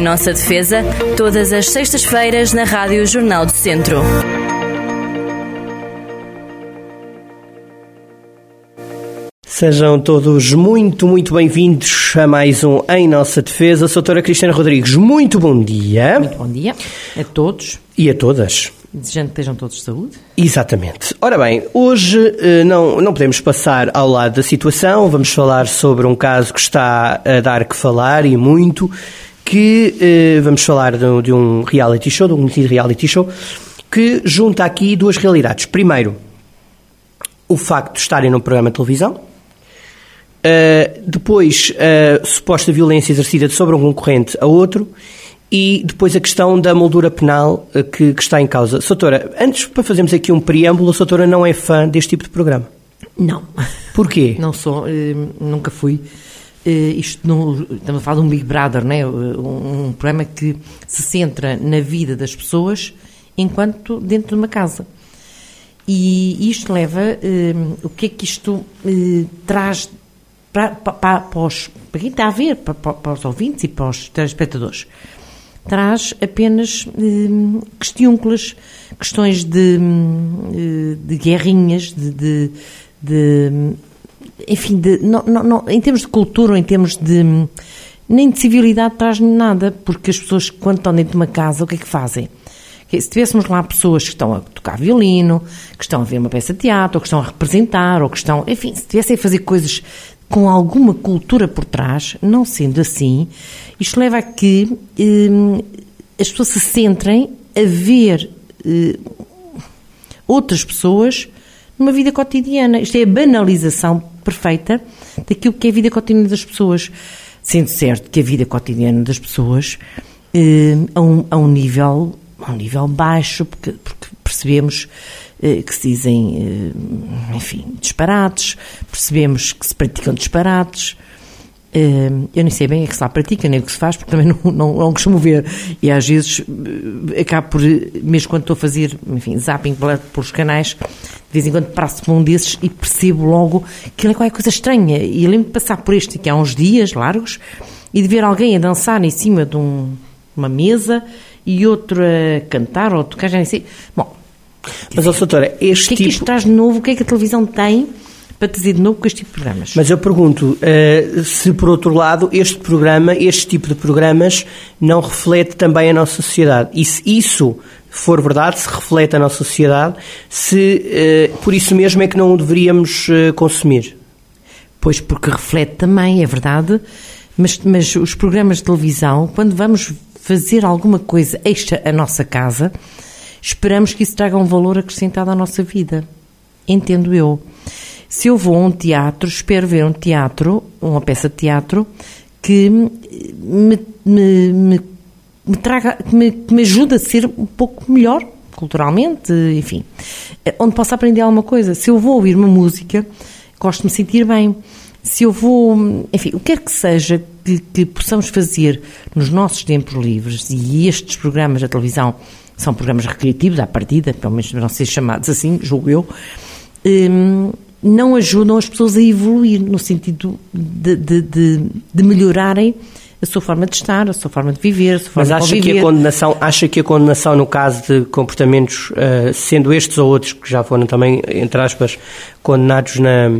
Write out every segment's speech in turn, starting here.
Em nossa defesa, todas as sextas-feiras na Rádio Jornal do Centro. Sejam todos muito, muito bem-vindos a mais um Em Nossa Defesa. Sou a doutora Cristina Rodrigues, muito bom dia. Muito bom dia a todos. E a todas. Desejando que estejam todos de saúde. Exatamente. Ora bem, hoje eh, não, não podemos passar ao lado da situação, vamos falar sobre um caso que está a dar que falar e muito, que eh, vamos falar de, de um reality show, de um reality show, que junta aqui duas realidades. Primeiro, o facto de estarem num programa de televisão, Uh, depois, a uh, suposta violência exercida sobre um concorrente a outro e depois a questão da moldura penal uh, que, que, está em causa. Soutora, antes para fazermos aqui um preâmbulo, a Soutora não é fã deste tipo de programa? Não. Porquê? Não sou, nunca fui. Isto não, estamos a falar de um Big Brother, não é? Um, um programa que se centra na vida das pessoas enquanto dentro de uma casa. E isto leva, o que é que isto traz para, para, para, os, para quem está a ver, para, para, os ouvintes e para os telespectadores, traz apenas eh, questiúnculas, questões de, eh, de guerrinhas, de, de, de enfim, de, não, não, em termos de cultura, em termos de nem de civilidade traz nada, porque as pessoas quando estão dentro de uma casa, o que é que fazem? Se tivéssemos lá pessoas que estão a tocar violino, que estão a ver uma peça de teatro, ou que estão a representar, ou que estão, enfim, se tivessem a fazer coisas com alguma cultura por trás, não sendo assim, isto leva a que eh, as pessoas se centrem a ver eh, outras pessoas numa vida cotidiana. Isto é a banalização perfeita daquilo que é a vida cotidiana das pessoas. Sendo certo que a vida cotidiana das pessoas eh, a, um, a, um, nível, a um nível baixo, porque, porque percebemos eh, que se dizem, eh, enfim, disparates, percebemos que se praticam disparates. Eh, eu nem sei bem o que se lá pratica, nem o que se faz, porque também não, não, não costumo ver. E às vezes acabo por, mesmo quando estou a fazer, enfim, zapping pelos canais, de vez em quando passo por um desses e percebo logo que é qualquer coisa estranha. E lembro de passar por este aqui há uns dias largos e de ver alguém a dançar em cima de um, uma mesa e outro a cantar ou a tocar, já nem sei. Bom, mas, ó, doutora, este O que é que isto traz de novo? O que é que a televisão tem para dizer de novo com este tipo de programas? Mas eu pergunto, uh, se por outro lado este programa, este tipo de programas, não reflete também a nossa sociedade. E se isso for verdade, se reflete a nossa sociedade, se uh, por isso mesmo é que não o deveríamos uh, consumir? Pois porque reflete também, é verdade, mas, mas os programas de televisão, quando vamos fazer alguma coisa extra à nossa casa, esperamos que isso traga um valor acrescentado à nossa vida. Entendo eu. Se eu vou a um teatro, espero ver um teatro, uma peça de teatro, que me, me, me, me traga, que me, que me ajude a ser um pouco melhor culturalmente, enfim, onde possa aprender alguma coisa. Se eu vou ouvir uma música, gosto de me sentir bem. Se eu vou, enfim, o que quer que seja que, que possamos fazer nos nossos tempos livres, e estes programas da televisão são programas recreativos à partida, pelo menos deverão ser chamados assim, julgo eu, hum, não ajudam as pessoas a evoluir no sentido de, de, de, de, melhorarem a sua forma de estar, a sua forma de viver, a sua forma Mas acha de que a condenação, acha que a condenação no caso de comportamentos, uh, sendo estes ou outros que já foram também, entre aspas, condenados na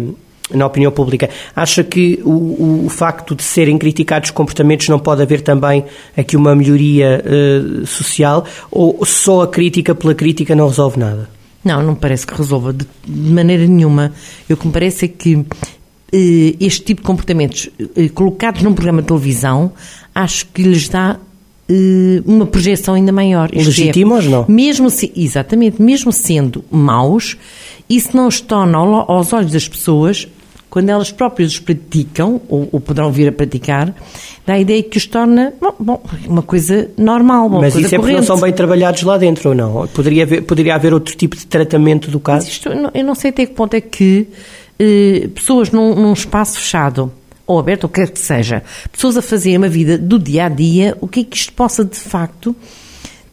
na opinião pública. Acha que o, o, facto de serem criticados comportamentos não pode haver também aqui uma melhoria uh, social ou só a crítica pela crítica não resolve nada? Não, não parece que resolva de, maneira nenhuma. O que me parece é que uh, este tipo de comportamentos uh, colocados num programa de televisão acho que lhes dá uma projeção ainda maior. Legitimos, é, não? Mesmo se, exatamente, mesmo sendo maus, isso não os torna aos olhos das pessoas quando elas próprias os praticam, ou, ou, poderão vir a praticar, dá a ideia que os torna bom, bom uma coisa normal, uma Mas coisa isso é corrente. porque não são bem trabalhados lá dentro, ou não? Poderia haver, poderia haver outro tipo de tratamento do caso? Isto, eu não sei até que ponto é que eh, pessoas num, num espaço fechado, ou aberto, ou quer que seja, pessoas a fazerem uma vida do dia a dia, o que é que isto possa de facto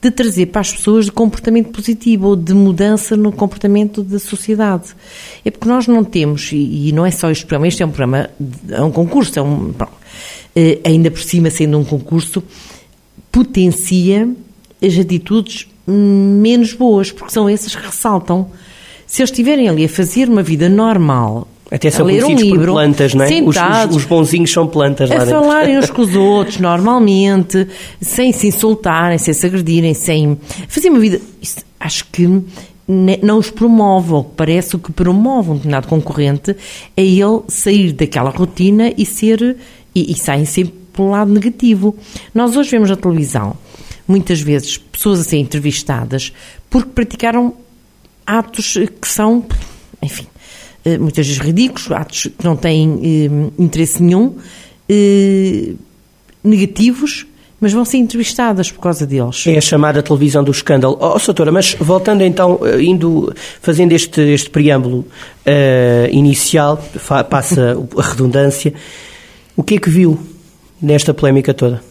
de trazer para as pessoas de comportamento positivo ou de mudança no comportamento da sociedade. É porque nós não temos, e, não é só este programa, este é um programa, é um concurso, é um, bom, eh, ainda por cima sendo um concurso, potencia as atitudes menos boas, porque são essas que ressaltam. Se eles estiverem ali a fazer uma vida normal, até são a ler um conhecidos por livro, plantas, não é? Os, sentados, os, os bonzinhos são plantas lá a dentro. falarem uns com os outros normalmente, sem se insultarem, sem se agredirem, sem fazer uma vida. Isso, acho que não os promove, ou parece o que promove um determinado concorrente é ele sair daquela rotina e ser e, e saem sempre pelo lado negativo. Nós hoje vemos na televisão muitas vezes pessoas a serem entrevistadas porque praticaram atos que são, enfim, muitas vezes ridículos, atos que não têm eh, interesse nenhum, eh, negativos, mas vão ser entrevistadas por causa deles. É a chamada televisão do escândalo. Oh, Soutora, mas voltando então, eh, indo, fazendo este, este preâmbulo eh, inicial, passa a redundância, o que é que viu nesta polémica toda?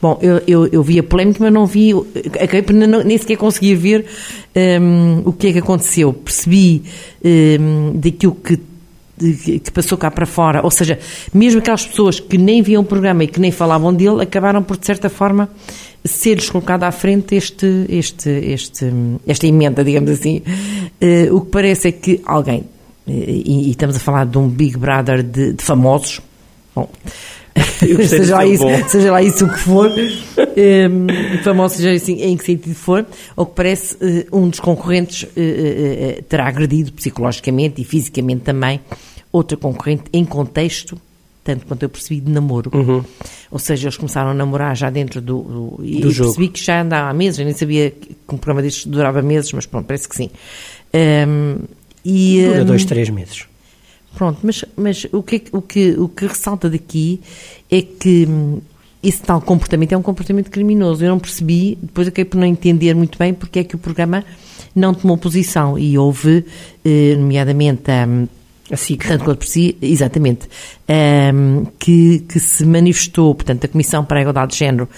Bom, eu, eu, eu vi a polémica, mas não vi, acabei por nem sequer conseguir ver hum, o que é que aconteceu. Percebi hum, daquilo que, que passou cá para fora, ou seja, mesmo aquelas pessoas que nem viam o programa e que nem falavam dele, acabaram por, de certa forma, ser-lhes colocado à frente este, este, este, esta emenda, digamos assim. Eh, o que parece é que alguém, eh, e, e estamos a falar de um Big Brother de, de famosos, bom, seja, lá isso, bom. seja lá isso o que for, um, famoso seja assim, em que sentido for, ou que parece eh, um dos concorrentes eh, eh, terá agredido psicologicamente e fisicamente também outra concorrente em contexto, tanto quanto eu percebi, de namoro. Ou seja, eles começaram a namorar já dentro do. do e Do e jogo. percebi que já andava há meses, eu nem sabia que um programa destes durava meses, mas pronto, parece que sim. Um, e, Dura um, dois, três meses. Pronto, mas, mas o, que, é que- o, que, o que ressalta daqui é que hum, esse tal comportamento é um comportamento criminoso. Eu não percebi, depois acabei por não entender muito bem porque é que o programa não tomou posição e houve, eh, nomeadamente, hum, A SIC. tanto quanto por si, exatamente, hum, que, que se manifestou, portanto, a Comissão para a Igualdade de Género,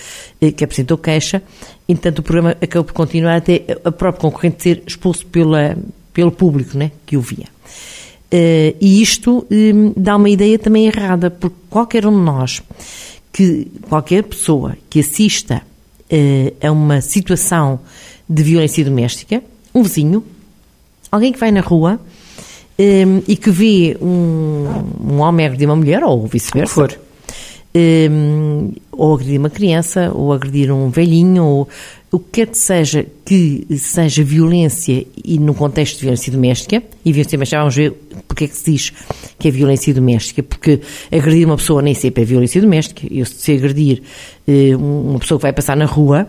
eh, que apresentou queixa, entanto o programa acabou por continuar até a própria concorrente ser expulso pela, pelo público né, que o via. Eh, e isto hum, dá uma ideia também errada, porque qualquer um de nós, que qualquer pessoa que assista eh, a uma situação de violência doméstica, um vizinho, alguém que vai na rua hum, e que vê um, um homem agredir uma mulher, ou vice-versa, for. Ou agredir uma criança, ou agredir um velhinho, ou o que quer que seja que seja violência e no contexto de violência doméstica, e violência doméstica, vamos ver porque é que se diz que é violência doméstica, porque agredir uma pessoa nem sempre é violência doméstica, eu se agredir eh, uma pessoa que vai passar na rua,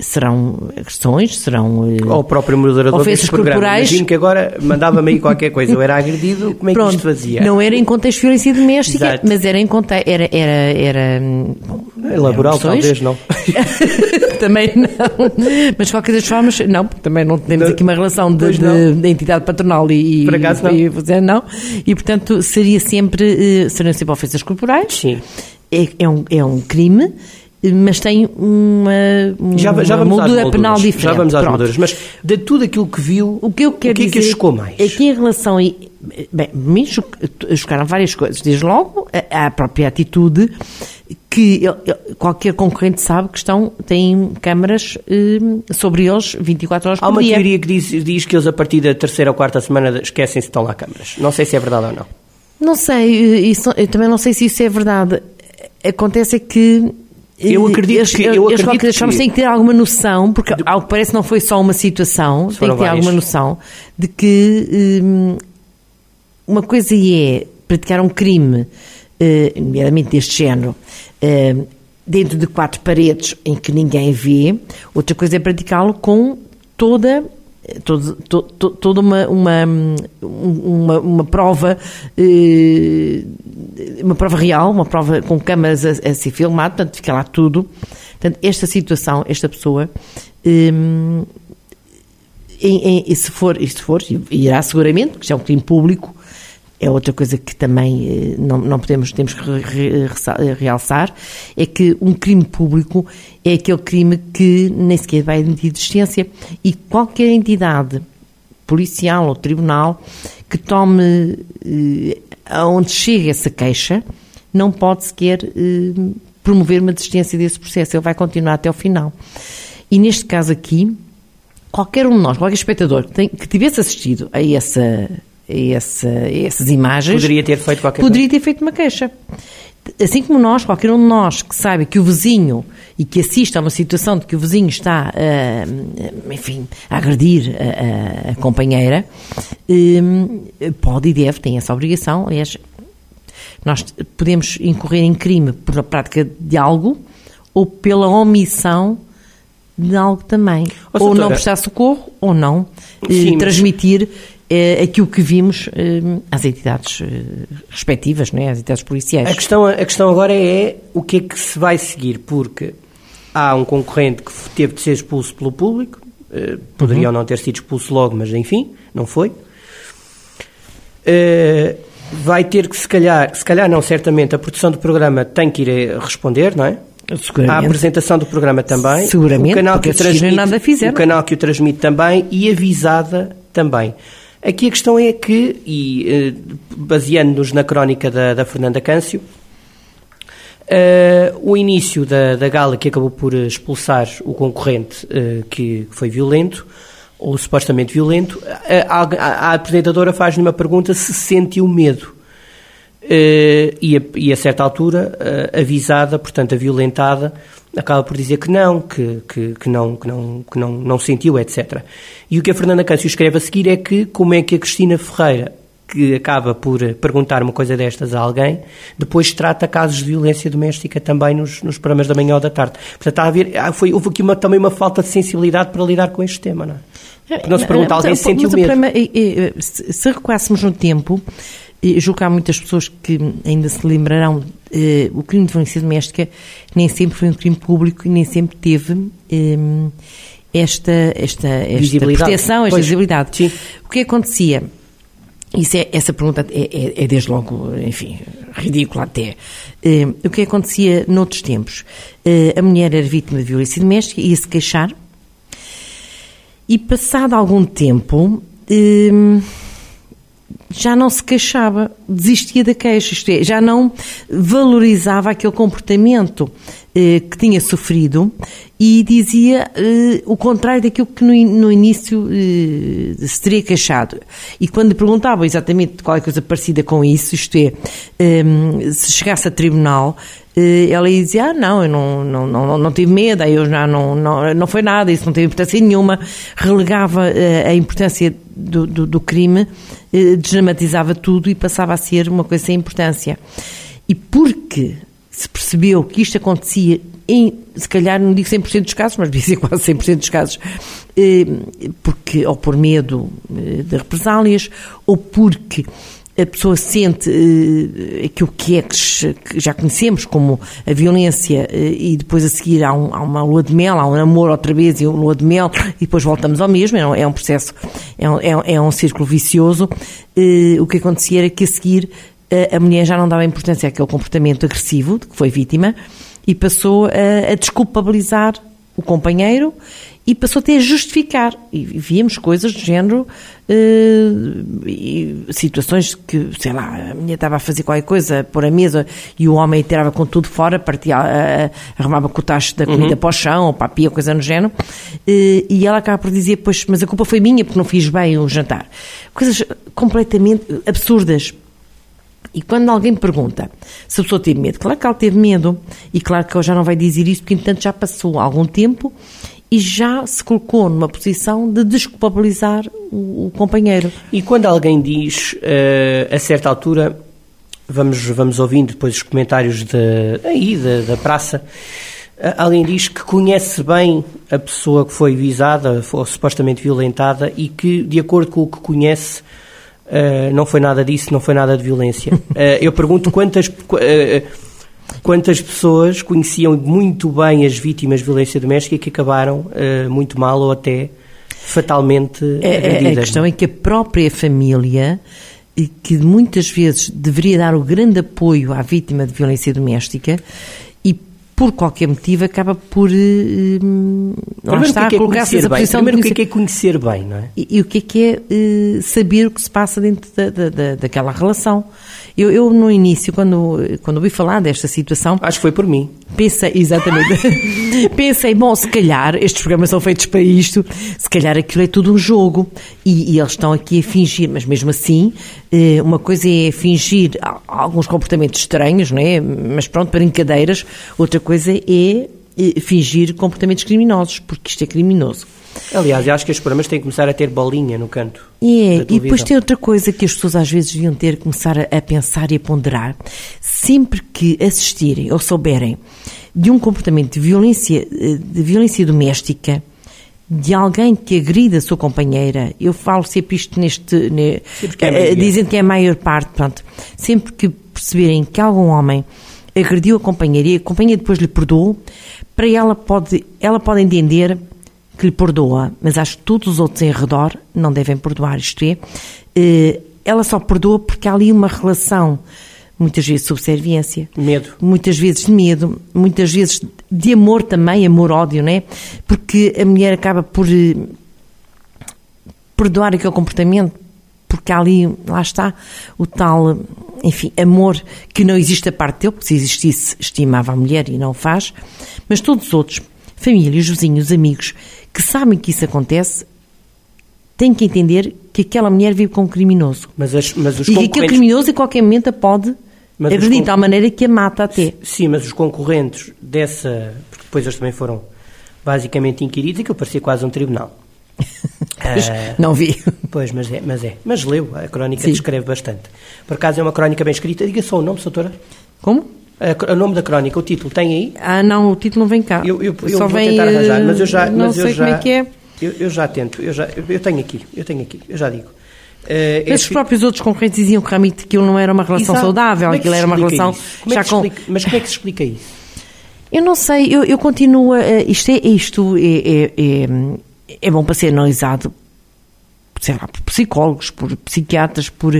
serão agressões, serão... eh, Ou o próprio moderador Ofensas corporais. Imagino que agora mandava-me aí qualquer coisa. Eu era agredido, como é que Pronto, isto fazia? Não era em contexto de violência doméstica, Exato. mas era em contexto. Era, era, era, É laboral, talvez, não. também não. Mas de qualquer das formas, não, também não temos Não. aqui uma relação de, de- de entidade patronal e. Por acaso não. E, e- não. E portanto seria sempre, eh, seriam sempre ofensas corporais. Sim. É, é, um, é um crime. Mas tem uma, uma Já, já às moldura penal diferente. Já vamos às Pronto. molduras. Mas de tudo aquilo que viu, O que eu quero o que é que dizer chocou mais? É que em relação a. Bem, me cho- chocaram várias coisas. Desde logo, a, a própria atitude que ele- ele- qualquer concorrente sabe que estão, têm câmaras eh, sobre eles 24 horas Há por uma dia. teoria que diz, diz que eles a partir da terceira ou quarta semana esquecem se estão lá câmaras. Não sei se é verdade ou não. Não sei, eh, isso, eu também não sei se isso é verdade. Acontece é que. Eu acredito eles, que- eu de acredito qualquer das que- têm que ter alguma noção, porque ao que parece não foi só uma situação, tem que ter alguma noção de que hum, uma coisa é praticar um crime, eh, nomeadamente deste género, eh, dentro de quatro paredes em que ninguém vê, outra coisa é praticá-lo com toda todo- to- to- toda uma, uma, uma, uma prova eh, uma prova real, uma prova com câmaras a, a ser filmado, portanto fica lá tudo. Portanto, esta situação, esta pessoa, hum, em- em- se for, se for, irá seguramente, porque isto é um crime público, é outra coisa que também eh, não, não podemos, temos que ressa- realçar, é que um crime público é aquele crime que nem sequer vai admitir existência e qualquer entidade policial ou tribunal que tome eh, aonde chega essa queixa não pode sequer eh, promover uma desistência desse processo, ele vai continuar até ao final. E neste caso aqui, qualquer um de nós, qualquer espectador que, tem, que tivesse assistido a, essa, a essas imagens... Poderia ter feito qualquer Poderia ter feito uma queixa. Assim como nós, qualquer um de nós que saiba que o vizinho e que assista a uma situação de que o vizinho está, uh, enfim, a agredir a, a, companheira, uh, pode e deve, tem essa obrigação. Aliás, nós podemos incorrer em crime por a prática de algo ou pela omissão de algo também. Ou doutora, não prestar socorro, ou não eh, Sim, mas- transmitir eh, aquilo que vimos eh, às entidades eh, respectivas, não é? às entidades policiais. A questão, a questão agora é o que é que se vai seguir, porque há um concorrente que teve de ser expulso pelo público, poderia ou não ter sido expulso logo, mas enfim, não foi. Vai ter que, se calhar, se calhar não, certamente, a produção do programa tem que ir responder, não é? A apresentação do programa também. Seguramente, o canal que o transmite, nada fizeram. O canal que o transmite também e avisada também. Aqui a questão é que, e eh, baseando-nos na crónica da, da Fernanda Câncio, eh, o início da, da gala que acabou por expulsar o concorrente eh, que foi violento, ou supostamente violento, a, a- a apresentadora faz-lhe uma pergunta se sentiu medo. Eh, e, a, e a certa altura, avisada, portanto, a violentada, acaba por dizer que não, que, que, que não, que, não, que não, não sentiu, etc. E o que a Fernanda Câncio escreve a seguir é que como é que a Cristina Ferreira, que acaba por perguntar uma coisa destas a alguém, depois trata casos de violência doméstica também nos, nos programas da manhã ou da tarde. Portanto, ver, ah, foi, houve aqui uma, também uma falta de sensibilidade para lidar com este tema, não é? Porque não se pergunta alguém se sentiu o medo. problema é- é- se recuássemos no tempo, julgo que há muitas pessoas que ainda se lembrarão, eh, o crime de violência doméstica nem sempre foi um crime público e nem sempre teve eh, esta, esta, esta proteção, esta Pois, visibilidade. sim. O que acontecia? Isso é, essa pergunta é, é- é desde logo, enfim, ridícula até. Eh, o que acontecia noutros tempos? Eh, a mulher era vítima de violência doméstica, ia-se queixar, e passado algum tempo já não se queixava, desistia da queixa, isto é, já não valorizava aquele comportamento eh, que tinha sofrido e dizia eh, o contrário daquilo que no, no início eh, se teria queixado. E quando lhe perguntavam exatamente qualquer coisa parecida com isso, isto é, hum, se chegasse a tribunal, eh, ela ia dizer, ah, não, eu não, não, não, não tive medo, eu já não, não, não foi nada, isso não teve importância nenhuma, relegava eh, a importância do, do, do crime, eh, desdramatizava tudo e passava a ser uma coisa sem importância. E porque se percebeu que isto acontecia em, se calhar, não digo 100% dos casos, mas devia ser quase 100% dos casos, eh, porque, ou por medo eh, de represálias, ou porque a pessoa sente eh, aquilo que é que já conhecemos como a violência eh, e depois a seguir há, um- há uma lua de mel, há um namoro outra vez e uma lua de mel e depois voltamos ao mesmo, é um, é um processo, é um, é um- é círculo vicioso. Eh, o que acontecia era que a seguir a mulher já não dava importância àquele comportamento agressivo de que foi vítima e passou a, a desculpabilizar o companheiro e passou até a justificar. E víamos coisas do género, e situações que, sei lá, a mulher estava a fazer qualquer coisa, pôr a mesa e o homem tirava com tudo fora, partia, eh, arrumava com o tacho da comida para o chão, ou para a pia, coisa no género, eh, e ela acaba por dizer, pois, mas a culpa foi minha porque não fiz bem o jantar. Coisas completamente absurdas. E quando alguém pergunta se a pessoa teve medo, claro que ela teve medo. E claro que ela já não vai dizer isso, porque entanto já passou algum tempo e já se colocou numa posição de desculpabilizar o, o companheiro. E quando alguém diz, eh, a certa altura, vamos, vamos ouvindo depois os comentários de, aí, da, da praça, eh, alguém diz que conhece bem a pessoa que foi visada ou supostamente violentada e que, de acordo com o que conhece, eh, não foi nada disso, não foi nada de violência. Eh, eu pergunto quantas, qu- eh, quantas pessoas conheciam muito bem as vítimas de violência doméstica e que acabaram muito mal ou até fatalmente É- é- agredidas. a questão é que a própria família, e que muitas vezes deveria dar o grande apoio à vítima de violência doméstica, por qualquer motivo acaba por. hum, Primeiro, está, o que é que é colocar-se nessa posição Primeiro, o que é que é conhecer bem, não é? E, e o que é que é eh, saber o que se passa dentro da, da- da- daquela relação? Eu, eu, no início, quando, quando ouvi falar desta situação. Acho que foi por mim. Pensei, exatamente. pensei, bom, se calhar estes programas são feitos para isto, se calhar aquilo é tudo um jogo e, e eles estão aqui a fingir, mas mesmo assim, eh, uma coisa é fingir alguns comportamentos estranhos, não é? Mas pronto, brincadeiras, outra coisa é fingir comportamentos criminosos, porque isto é criminoso. Aliás, eu acho que estes programas têm que começar a ter bolinha no canto. É, e depois tem outra coisa que as pessoas às vezes deviam ter que começar a, a pensar e a ponderar. Sempre que assistirem ou souberem de um comportamento de violência, eh, de violência doméstica, de alguém que agride a sua companheira, eu falo sempre isto neste. Ne, é uh, dizendo que é a maior parte, pronto. Sempre que perceberem que algum homem agrediu a companheira e a companheira depois lhe perdoou, para ela pode, ela pode entender que lhe perdoa, mas acho que todos os outros em redor não devem perdoar, isto é, eh, ela só perdoa porque há ali uma relação, muitas vezes de subserviência. Medo. Muitas vezes de medo, muitas vezes de amor também, amor-ódio, não é? Porque a mulher acaba por eh, perdoar aquele comportamento porque ali, lá está, o tal, enfim, amor que não existe da parte dele, porque se existisse, estimava a mulher e não faz, mas todos os outros, família, os vizinhos, amigos, que sabem que isso acontece, têm que entender que aquela mulher vive com um criminoso. Mas, as, mas os e que aquele criminoso, em qualquer momento, a pode mas agredir de tal maneira que a mata até. Sim, mas os concorrentes dessa. Porque depois eles também foram basicamente inquiridos, e que parecia quase um tribunal. Uh, não vi. Pois, mas é, mas é. Mas leu, a crónica Sim. descreve bastante. Por acaso é uma crónica bem escrita. Diga só o nome, doutora. Como? O nome da crónica, o título, tem aí? Ah, não, o título não vem cá. Eu, eu, eu só vou vem, tentar arranjar, mas eu já. Não sei eu já, como é que é. Eu, eu já tento, eu, já, eu tenho aqui, eu tenho aqui, eu já digo. Uh, mas os próprios outros concorrentes diziam que realmente aquilo não era uma relação Exato. saudável, é aquilo era uma relação é já com. Explica, mas como é que se explica isso? Eu não sei, eu, eu continuo. Isto é, isto é, é, é, é bom para ser analisado lá, por psicólogos, por psiquiatras, por,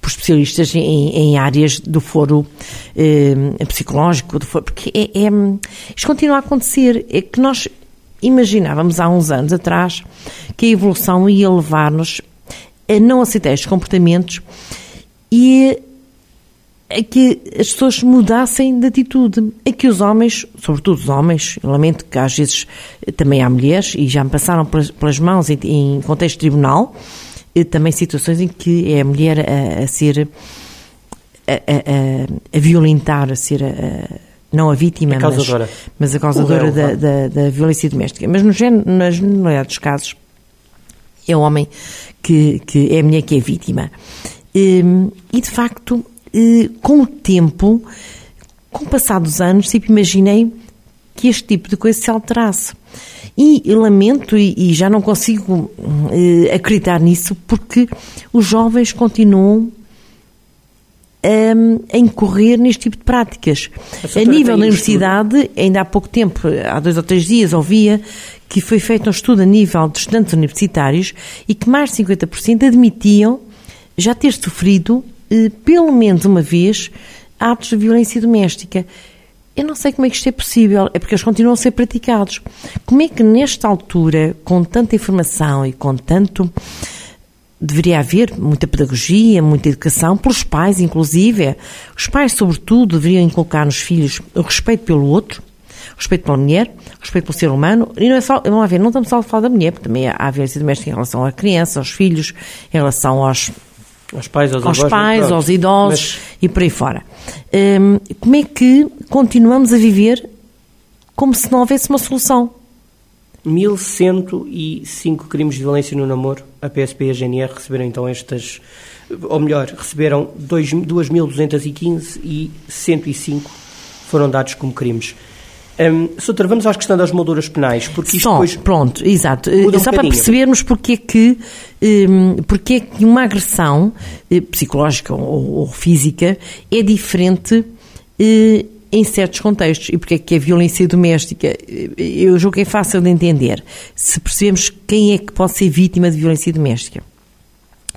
por especialistas em, em áreas do foro eh, psicológico, do foro, porque é, é, isto continua a acontecer. É que nós imaginávamos há uns anos atrás que a evolução ia levar-nos a não aceitar estes comportamentos e a que as pessoas mudassem de atitude, a que os homens, sobretudo os homens, eu lamento que às vezes também há mulheres, e já me passaram pelas, mãos em, em, contexto tribunal, também situações em que é a mulher a, a ser, a, a, a, violentar, a ser a, não a vítima, mas, mas, a causadora da, da, da, violência doméstica. Mas no, na generalidade dos casos, é o homem que, que é a mulher que é vítima. E, e de facto, com o tempo, com o passar dos anos, sempre imaginei que este tipo de coisa se alterasse. E lamento e, e já não consigo uh, acreditar nisso porque os jovens continuam um, a incorrer neste tipo de práticas. A, a nível da universidade, ainda há pouco tempo, há dois ou três dias, ouvia que foi feito um estudo a nível de estudantes universitários e que mais de 50% admitiam já ter sofrido pelo menos uma vez, atos de violência doméstica. Eu não sei como é que isto é possível, é porque eles continuam a ser praticados. Como é que nesta altura, com tanta informação e com tanto. Deveria haver muita pedagogia, muita educação, pelos pais, inclusive. Os pais, sobretudo, deveriam inculcar nos filhos o respeito pelo outro, respeito pela mulher, respeito pelo ser humano, e não é só, vamos lá ver, não estamos só a falar da mulher, porque também há violência doméstica em relação à criança, aos filhos, em relação aos aos pais, aos, aos, avós, pais, aos idosos mas... e por aí fora. Hum, como é que continuamos a viver como se não houvesse uma solução? 1105 crimes de violência no namoro. A PSP e a GNR receberam então estas, ou melhor, receberam 2.215 e 105 foram dados como crimes. Um, Soutor, vamos à questão das molduras penais, porque isto Só, depois... pronto, exato. Um Só para percebermos porque é que, um, porque é que uma agressão eh, psicológica ou, ou, física é diferente eh, em certos contextos e porque é que a violência doméstica, eh, eu julgo que é fácil de entender, se percebemos quem é que pode ser vítima de violência doméstica.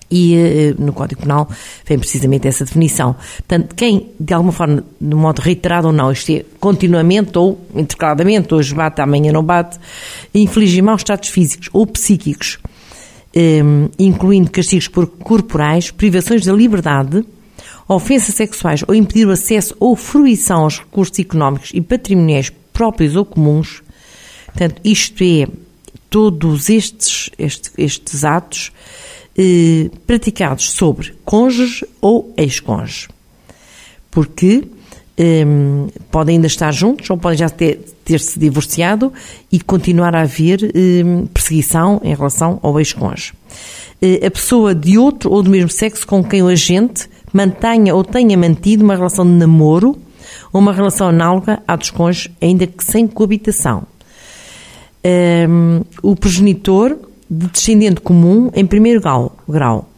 E uh, no Código Penal vem precisamente essa definição. Portanto, quem, de alguma forma, de modo reiterado ou não, isto é, continuamente ou intercaladamente, hoje bate, amanhã não bate, infligir maus estados físicos ou psíquicos, ehm, incluindo castigos corporais, privações da liberdade ofensas sexuais ou impedir o acesso ou fruição aos recursos económicos e patrimoniais próprios ou comuns, portanto, isto é, todos estes, estes, estes atos eh, praticados sobre cônjuge ou ex-cônjuge. Porque eh, podem ainda estar juntos ou podem já ter, ter se divorciado e continuar a haver eh, perseguição em relação ao ex-cônjuge. Eh, a pessoa de outro ou do mesmo sexo com quem o agente mantenha ou tenha mantido uma relação de namoro ou uma relação análoga à dos cônjuges, ainda que sem coabitação. Um, ehm, o progenitor de descendente comum em primeiro grau. grau.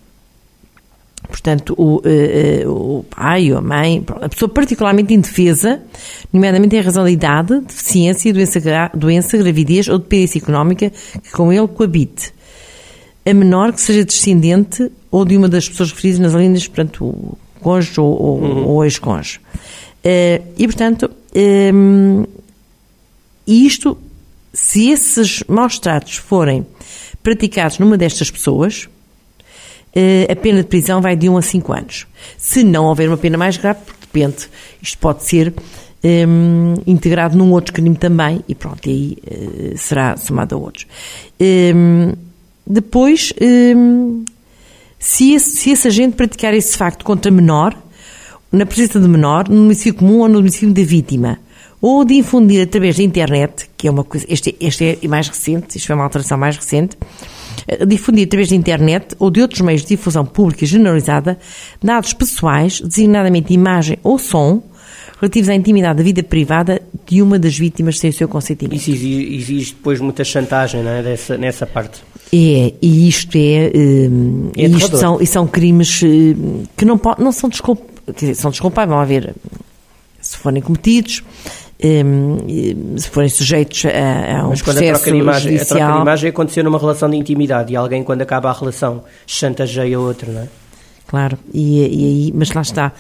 Portanto, o, uh, uh, o pai ou a mãe, a pessoa particularmente indefesa, nomeadamente em razão da idade, deficiência, doença, doença, gravidez ou dependência económica que com ele coabite. A menor que seja descendente ou de uma das pessoas referidas nas linhas, portanto, o cônjuge ou, ou, uhum. ou ex-cônjuge. Uh, e, portanto, um, isto, se esses maus tratos forem praticados numa destas pessoas, uh, a pena de prisão vai de 1 a 5 anos. Se não houver uma pena mais grave, porque depende, isto pode ser um, integrado num outro crime também, e pronto, aí uh, será somado a outros. Um, depois, um, se, esse, se esse agente praticar esse facto contra menor, na presença de menor, no domicílio comum ou no domicílio da vítima, ou de infundir através da internet, que é uma coisa, este, este é mais recente, isto foi uma alteração mais recente, eh, difundir através da internet ou de outros meios de difusão pública generalizada dados pessoais, designadamente imagem ou som, relativos à intimidade da vida privada de uma das vítimas sem o seu consentimento. Isso exige, exige depois muita chantagem não é? Dessa, nessa parte. É, e isto é, um, é isto são, e são crimes uh, que não, não são, desculp, são desculpáveis, vão haver, se forem cometidos, um, se forem sujeitos a, a um Mas quando processo a troca, de imagem, judicial... a troca de imagem aconteceu numa relação de intimidade e alguém, quando acaba a relação, chantageia outro, não é? Claro, e, e aí, mas lá está,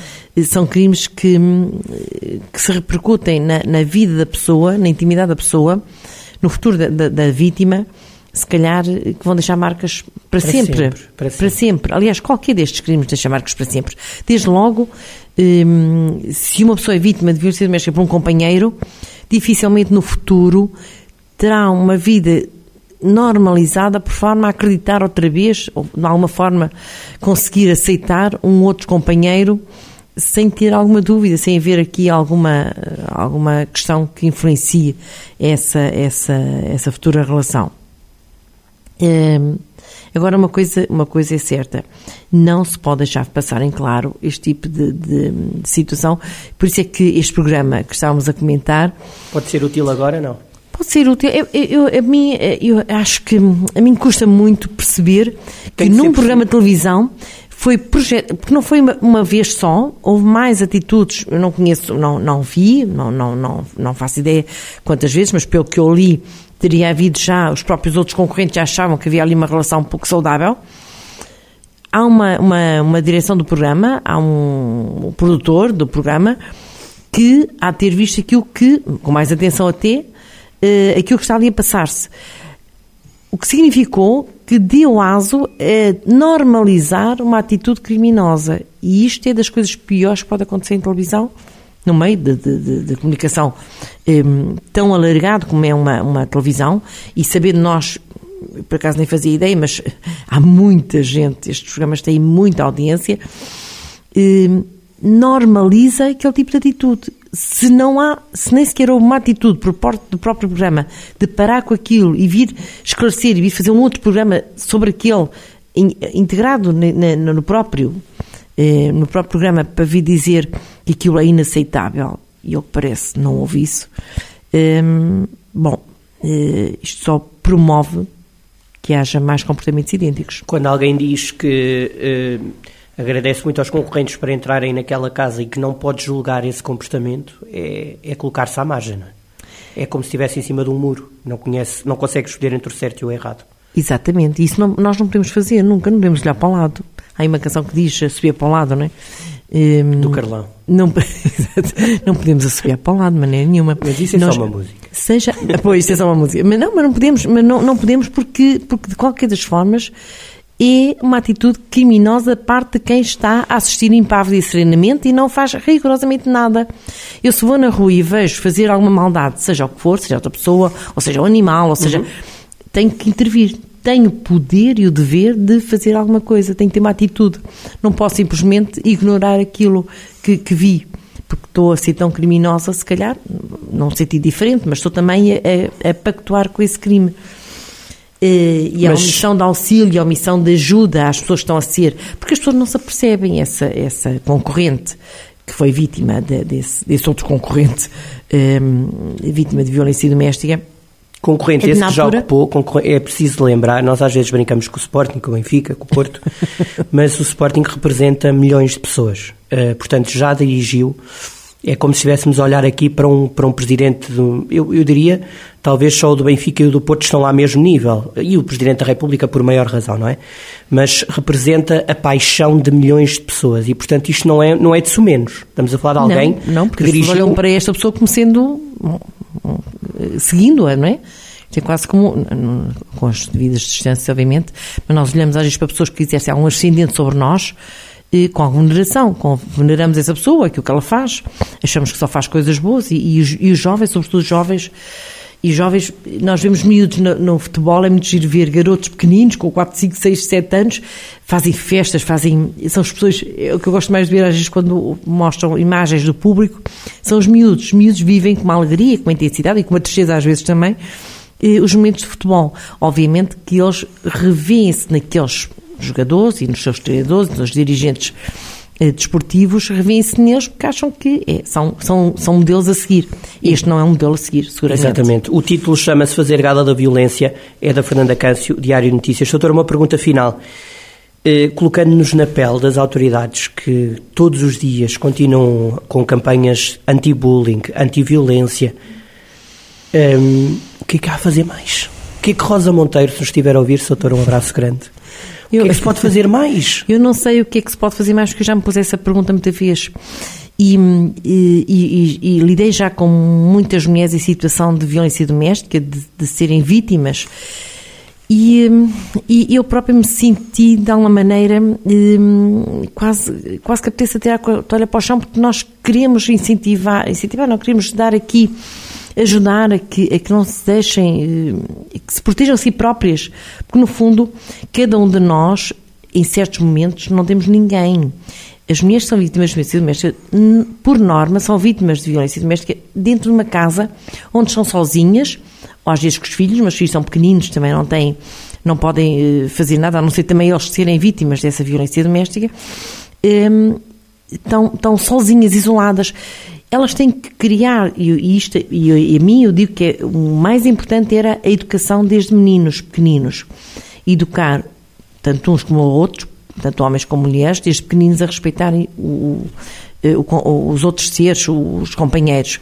são crimes que, que se repercutem na, na, vida da pessoa, na intimidade da pessoa, no futuro da, da, da vítima, se calhar que vão deixar marcas para, para sempre, sempre, para, sempre. para sempre. Aliás, qualquer destes crimes deixa marcas para sempre. Desde logo, hum, se uma pessoa é vítima de violência doméstica por um companheiro, dificilmente no futuro terá uma vida normalizada por forma a acreditar outra vez, ou de alguma forma conseguir aceitar um outro companheiro sem ter alguma dúvida, sem haver aqui alguma, alguma questão que influencie essa, essa, essa futura relação. Hum, agora, uma coisa, uma coisa é certa: não se pode deixar passar em claro este tipo de, de, de situação. Por isso é que este programa que estávamos a comentar. Pode ser útil agora, não? Pode ser útil. Eu, eu, a mim, eu acho que a mim custa muito perceber que, que num programa de televisão foi projeto, porque não foi uma, uma, vez só, houve mais atitudes, eu não conheço, não, não vi, não, não, não, não faço ideia quantas vezes, mas pelo que eu li, teria havido já, os próprios outros concorrentes já achavam que havia ali uma relação um pouco saudável. Há uma, uma, uma direção do programa, há um, um produtor do programa que de ter visto aquilo que, com mais atenção até, uh, aquilo que está ali a passar-se. O que significou que deu aso a normalizar uma atitude criminosa. E isto é das coisas piores que pode acontecer em televisão, no meio de, de, de, comunicação um, tão alargado como é uma, uma televisão, e sabendo nós, por acaso nem fazia ideia, mas há muita gente, estes programas têm muita audiência, um, normaliza aquele tipo de atitude. Se não há, se nem sequer houve uma atitude por parte do próprio programa de parar com aquilo e vir esclarecer e vir fazer um outro programa sobre aquele integrado no próprio eh, no próprio programa para vir dizer que aquilo é inaceitável, e ao que parece não houve isso, ehm, bom, eh, isto só promove que haja mais comportamentos idênticos. Quando alguém diz que eh, agradece muito aos concorrentes para entrarem naquela casa e que não pode julgar esse comportamento, é, é colocar-se à margem, não é? É como se estivesse em cima de um muro, não, conhece, não consegue escolher entre o certo e o errado. Exatamente, isso não, nós não podemos fazer, nunca, não podemos olhar para o lado. Há aí uma canção que diz subir para o lado, não é? Um, Do Carlão. Não, não podemos assobiar para o lado de maneira nenhuma. Mas isso é Nós, só uma música. Seja, pois, isso é só uma música. Mas não, mas não podemos, mas não, não podemos porque, porque de qualquer das formas é uma atitude criminosa da parte de quem está a assistir impávido e serenamente e não faz rigorosamente nada. Eu se vou na rua e vejo fazer alguma maldade, seja o que for, seja outra pessoa, ou seja um animal, ou seja, uhum. tenho que intervir. Tenho o poder e o dever de fazer alguma coisa, tenho que ter uma atitude. Não posso simplesmente ignorar aquilo que, que vi porque estou a ser tão criminosa, se calhar, num sentido diferente, mas estou também a, a, a pactuar com esse crime. Eh, e a Mas... omissão de auxílio, a omissão de ajuda às pessoas que estão a ser, porque as pessoas não se apercebem, essa, essa concorrente que foi vítima de, desse, desse outro concorrente, um, ehm, vítima de violência doméstica. Concorrente, é esse que já ocupou, é preciso lembrar, nós às vezes brincamos com o Sporting, com o Benfica, com o Porto, mas o Sporting representa milhões de pessoas, uh, portanto já dirigiu é como se estivéssemos a olhar aqui para um, para um presidente, do, eu, eu diria, talvez só o do Benfica e o do Porto estão lá ao mesmo nível, e o presidente da República por maior razão, não é? Mas representa a paixão de milhões de pessoas, e portanto isto não é, não é de sumenos. Estamos a falar de alguém não, não porque que dirigiu... olham para esta pessoa como sendo, seguindo-a, não é? é quase como, com as devidas distâncias, obviamente, mas nós olhamos às vezes para pessoas que exercem algum ascendente sobre nós, e com alguma veneração, com, veneramos essa pessoa, aquilo que ela faz, achamos que só faz coisas boas e, e, os, e os jovens, sobretudo os jovens, e jovens, nós vemos miúdos no, no, futebol, é muito giro ver garotos pequeninos, com 4, 5, 6, 7 anos, fazem festas, fazem. São as pessoas. É o que eu gosto mais de ver às vezes quando mostram imagens do público, são os miúdos. Os miúdos vivem com uma alegria, com uma intensidade e com uma tristeza às vezes também, os momentos de futebol. Obviamente que eles revêem-se naqueles jogadores e nos seus treinadores, nos dirigentes desportivos, revêem-se neles porque acham que é, são, são, são modelos a seguir. Este não é um modelo a seguir, seguramente. Exatamente. O título chama-se Fazer Gala da Violência, é da Fernanda Câncio, Diário Notícias. Doutor, uma pergunta final. Eh, colocando-nos na pele das autoridades que todos os dias continuam com campanhas anti-bullying, anti-violência, um, o que é que há a fazer mais? O que é que Rosa Monteiro, se nos estiver a ouvir, doutor, um abraço grande. Eu, o que é que se pode fazer mais? Eu não sei o que é que se pode fazer mais, porque eu já me pus essa pergunta muitas vezes. E, e, e, e, lidei já com muitas mulheres em situação de violência doméstica, de, de serem vítimas. E, eu própria me senti, de alguma maneira, quase, quase que apetece tirar a toalha para o chão, porque nós queremos incentivar, incentivar, não queremos dar aqui ajudar a que, a que não se deixem, eh, que se protejam a si próprias, porque no fundo, cada um de nós, em certos momentos, não temos ninguém. As mulheres são vítimas de violência doméstica, por norma, são vítimas de violência doméstica dentro de uma casa onde estão sozinhas, ou às vezes com os filhos, mas os filhos são pequeninos, também não têm, não podem eh, fazer nada, a não ser também eles serem vítimas dessa violência doméstica, ehm, estão, estão sozinhas, isoladas elas têm que criar, e, isto, e, a mim eu digo que é, o mais importante era a educação desde meninos pequeninos. Educar tanto uns como outros, tanto homens como mulheres, desde pequeninos a respeitarem o, o, os outros seres, os companheiros.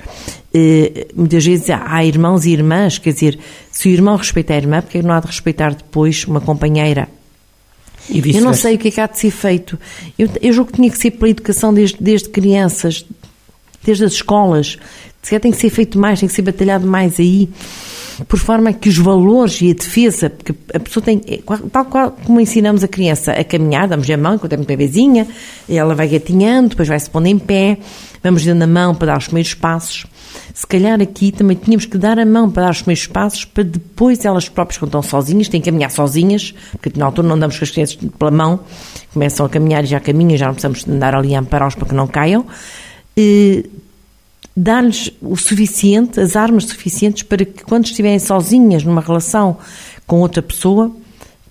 Eh, muitas vezes há irmãos e irmãs, quer dizer, se o irmão respeita a irmã, porque não há de respeitar depois uma companheira? eu não sei o que é que há de ser feito. Eu, eu julgo que tinha que ser pela educação desde, desde crianças, desde as escolas. Se tem que ser feito mais, tem que ser batalhado mais aí, por forma que os valores e a defesa, porque a pessoa tem, é, tal qual como ensinamos a criança a caminhar, damos-lhe a mão enquanto é muito bebezinha, ela vai gatinhando, depois vai se pondo em pé, vamos dando a mão para dar os primeiros passos. Se calhar aqui também tínhamos que dar a mão para dar os primeiros passos, para depois elas próprias, quando estão sozinhas, têm que caminhar sozinhas, porque na altura não damos com as crianças pela mão, começam a caminhar e já caminham, já não precisamos andar ali a ampará-los para que não caiam eh, dar-lhes o suficiente, as armas suficientes para que quando estiverem sozinhas numa relação com outra pessoa,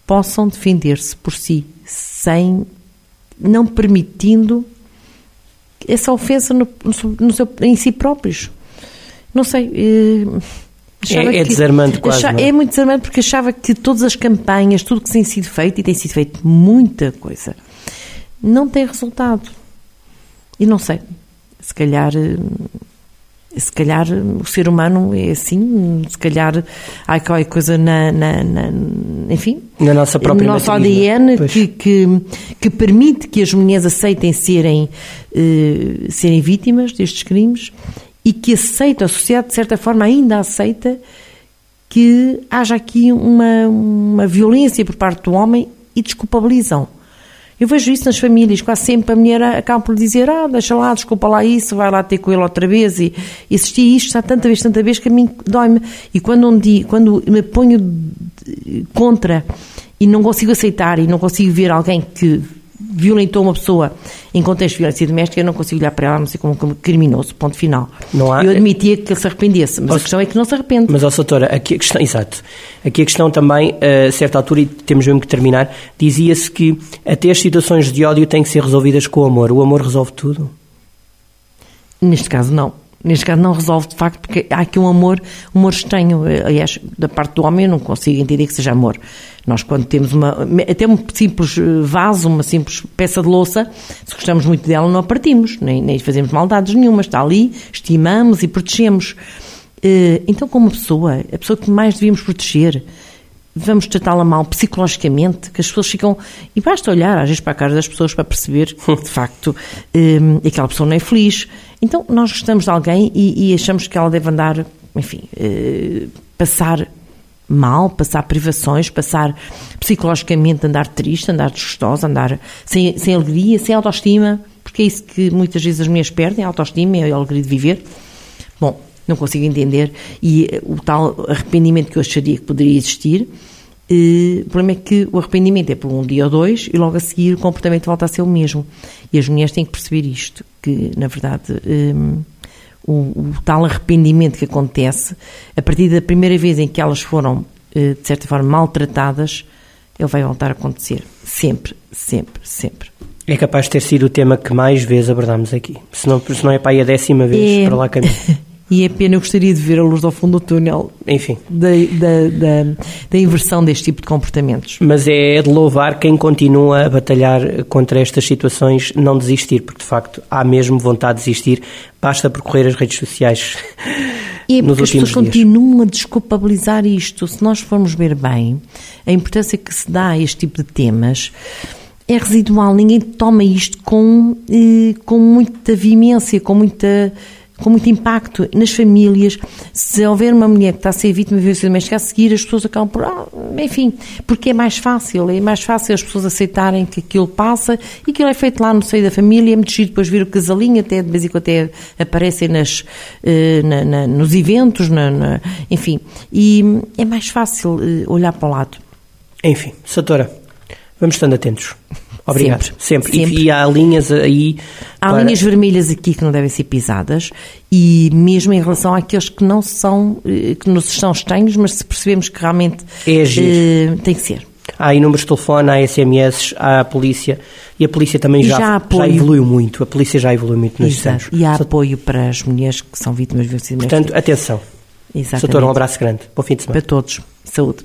possam defender-se por si, sem não permitindo essa ofensa no, no seu, em si próprios. Não sei. Eh, é, é desarmante quase. Achava, é? é? muito desarmante porque achava que todas as campanhas, tudo que tem sido feito, e tem sido feito muita coisa, não tem resultado. E não sei se calhar eh, se calhar o ser humano é assim, se calhar há qualquer coisa na, na, na enfim, na nossa própria no nosso ADN que, que, que, permite que as mulheres aceitem serem, uh, serem vítimas destes crimes e que aceita, a sociedade de certa forma ainda aceita que haja aqui uma, uma violência por parte do homem e desculpabilizam. Eu vejo isso nas famílias, quase sempre a mulher acaba por dizer, ah, deixa lá, desculpa lá isso, vai lá ter com ele outra vez e existia isto, já tanta vez, tanta vez que a mim dói-me. E quando, um dia, quando me ponho contra e não consigo aceitar e não consigo ver alguém que violentou uma pessoa em contexto de violência doméstica, eu não consigo olhar para ela não sei como, como criminoso, ponto final. Não há... Eu admitia que ele se arrependesse, mas a questão é que não se arrepende. Mas, ó, doutora, aqui a questão, exato, aqui a questão também, a certa altura, e temos mesmo que terminar, dizia-se que até as situações de ódio têm que ser resolvidas com o amor. O amor resolve tudo? Neste caso, não. Neste caso não resolve de facto, porque há aqui um amor, um amor estranho. Aliás, da parte do homem eu não consigo entender que seja amor. Nós quando temos uma, até um simples vaso, uma simples peça de louça, se gostamos muito dela não a partimos, nem, nem fazemos maldades nenhuma, está ali, estimamos e protegemos. Eh, então como pessoa, a pessoa que mais devíamos proteger, vamos tratá-la mal psicologicamente, que as pessoas ficam. E basta olhar às vezes para a cara das pessoas para perceber que, de facto, um, aquela pessoa não é feliz. Então, nós gostamos de alguém e, e achamos que ela deve andar, enfim, uh, passar mal, passar privações, passar psicologicamente, andar triste, andar desgostosa, andar sem, sem alegria, sem autoestima, porque é isso que muitas vezes as mulheres perdem, a autoestima e a alegria de viver. Bom, não consigo entender. E eh, o tal arrependimento que eu acharia que poderia existir, eh, o problema é que o arrependimento é por um dia ou dois e logo a seguir o comportamento volta a ser o mesmo. E as mulheres têm que perceber isto, que na verdade um, o, o, tal arrependimento que acontece, a partir da primeira vez em que elas foram, eh, de certa forma, maltratadas, ele vai voltar a acontecer. Sempre, sempre, sempre. É capaz de ter sido o tema que mais vezes abordámos aqui. Se não, se não é para aí a décima vez é... para lá caminho. E é pena, eu gostaria de ver a luz ao fundo do túnel. Enfim. Da, da, da, da, inversão deste tipo de comportamentos. Mas é de louvar quem continua a batalhar contra estas situações, não desistir, porque de facto há mesmo vontade de desistir, basta percorrer as redes sociais. E é porque as pessoas dias. continuam a desculpabilizar isto. Se nós formos ver bem, a importância que se dá a este tipo de temas é residual. Ninguém toma isto com, eh, com muita vimência, com muita com muito impacto nas famílias. Se houver uma mulher que está a ser vítima de violência doméstica a seguir, as pessoas acabam por, ah, enfim, porque é mais fácil, é mais fácil as pessoas aceitarem que aquilo passa e que aquilo é feito lá no seio da família, é muito giro depois vir o casalinho, até de vez em quando até aparecem nas, eh, na, na, nos eventos, na, enfim, e é mais fácil eh, olhar para o lado. Enfim, Satora, vamos estando atentos. Obrigado. Sempre. Sempre. Sempre. E, e, há linhas aí. Há para... linhas vermelhas aqui que não devem ser pisadas e mesmo em relação àqueles que não são, eh, que nos são estranhos, mas se percebemos que realmente é uh, tem que ser. Há aí números de telefone, há SMS, há a polícia e a polícia também já, já, já, evoluiu muito. A polícia já evoluiu muito nestes anos. E há apoio para as mulheres que são vítimas de violência Portanto, atenção. Exatamente. Doutor, um abraço grande. Bom fim de semana. Para todos. Saúde.